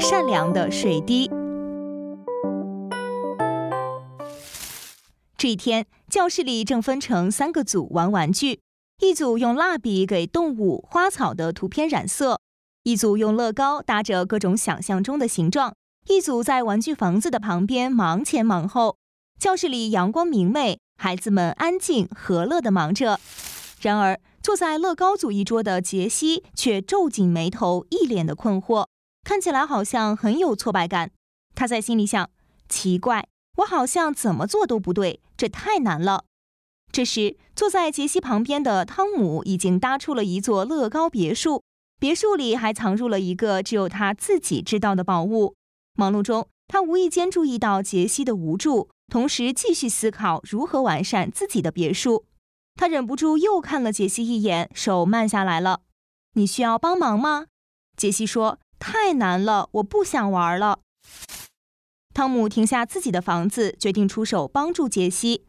善良的水滴。这一天，教室里正分成三个组玩玩具，一组用蜡笔给动物、花草的图片染色，一组用乐高搭着各种想象中的形状，一组在玩具房子的旁边忙前忙后。教室里阳光明媚，孩子们安静和乐地忙着。然而，坐在乐高组一桌的杰西却皱紧眉头，一脸的困惑，看起来好像很有挫败感。他在心里想：奇怪，我好像怎么做都不对，这太难了。这时，坐在杰西旁边的汤姆已经搭出了一座乐高别墅，别墅里还藏入了一个只有他自己知道的宝物。忙碌中，他无意间注意到杰西的无助。同时继续思考如何完善自己的别墅，他忍不住又看了杰西一眼，手慢下来了。你需要帮忙吗？杰西说：“太难了，我不想玩了。”汤姆停下自己的房子，决定出手帮助杰西。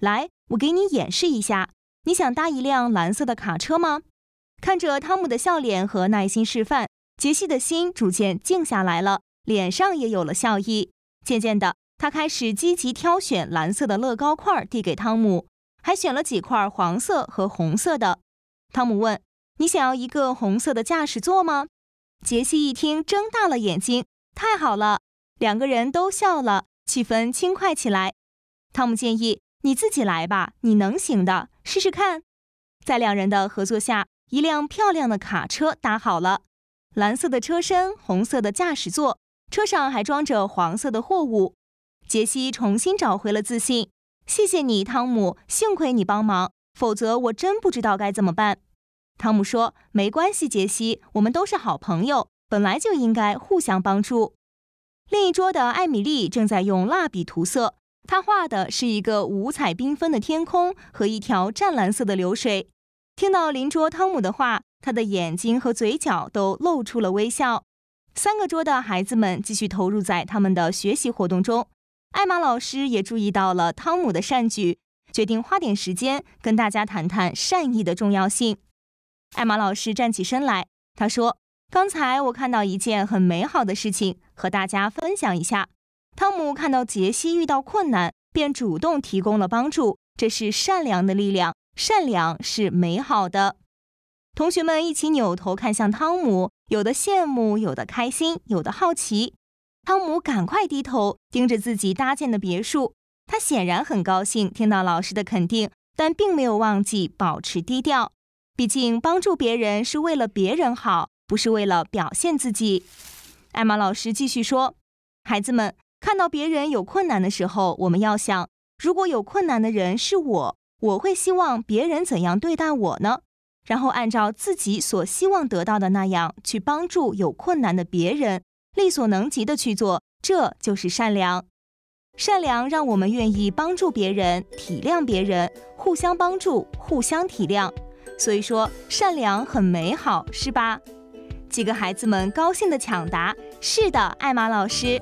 来，我给你演示一下。你想搭一辆蓝色的卡车吗？看着汤姆的笑脸和耐心示范，杰西的心逐渐静下来了，脸上也有了笑意。渐渐的。他开始积极挑选蓝色的乐高块，递给汤姆，还选了几块黄色和红色的。汤姆问：“你想要一个红色的驾驶座吗？”杰西一听，睁大了眼睛。太好了，两个人都笑了，气氛轻快起来。汤姆建议：“你自己来吧，你能行的，试试看。”在两人的合作下，一辆漂亮的卡车搭好了，蓝色的车身，红色的驾驶座，车上还装着黄色的货物。杰西重新找回了自信。谢谢你，汤姆，幸亏你帮忙，否则我真不知道该怎么办。汤姆说：“没关系，杰西，我们都是好朋友，本来就应该互相帮助。”另一桌的艾米丽正在用蜡笔涂色，她画的是一个五彩缤纷的天空和一条湛蓝色的流水。听到邻桌汤姆的话，他的眼睛和嘴角都露出了微笑。三个桌的孩子们继续投入在他们的学习活动中。艾玛老师也注意到了汤姆的善举，决定花点时间跟大家谈谈善意的重要性。艾玛老师站起身来，他说：“刚才我看到一件很美好的事情，和大家分享一下。汤姆看到杰西遇到困难，便主动提供了帮助，这是善良的力量。善良是美好的。”同学们一起扭头看向汤姆，有的羡慕，有的开心，有的好奇。汤姆赶快低头盯着自己搭建的别墅，他显然很高兴听到老师的肯定，但并没有忘记保持低调。毕竟帮助别人是为了别人好，不是为了表现自己。艾玛老师继续说：“孩子们，看到别人有困难的时候，我们要想，如果有困难的人是我，我会希望别人怎样对待我呢？然后按照自己所希望得到的那样去帮助有困难的别人。”力所能及的去做，这就是善良。善良让我们愿意帮助别人，体谅别人，互相帮助，互相体谅。所以说，善良很美好，是吧？几个孩子们高兴地抢答：“是的，艾玛老师。”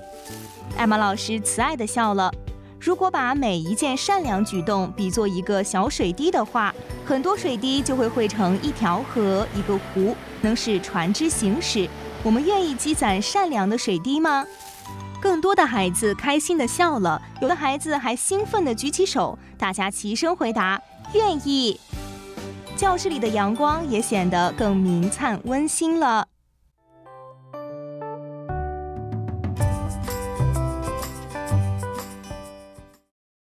艾玛老师慈爱地笑了。如果把每一件善良举动比作一个小水滴的话，很多水滴就会汇成一条河、一个湖，能使船只行驶。我们愿意积攒善良的水滴吗？更多的孩子开心地笑了，有的孩子还兴奋地举起手，大家齐声回答：“愿意。”教室里的阳光也显得更明灿温馨了。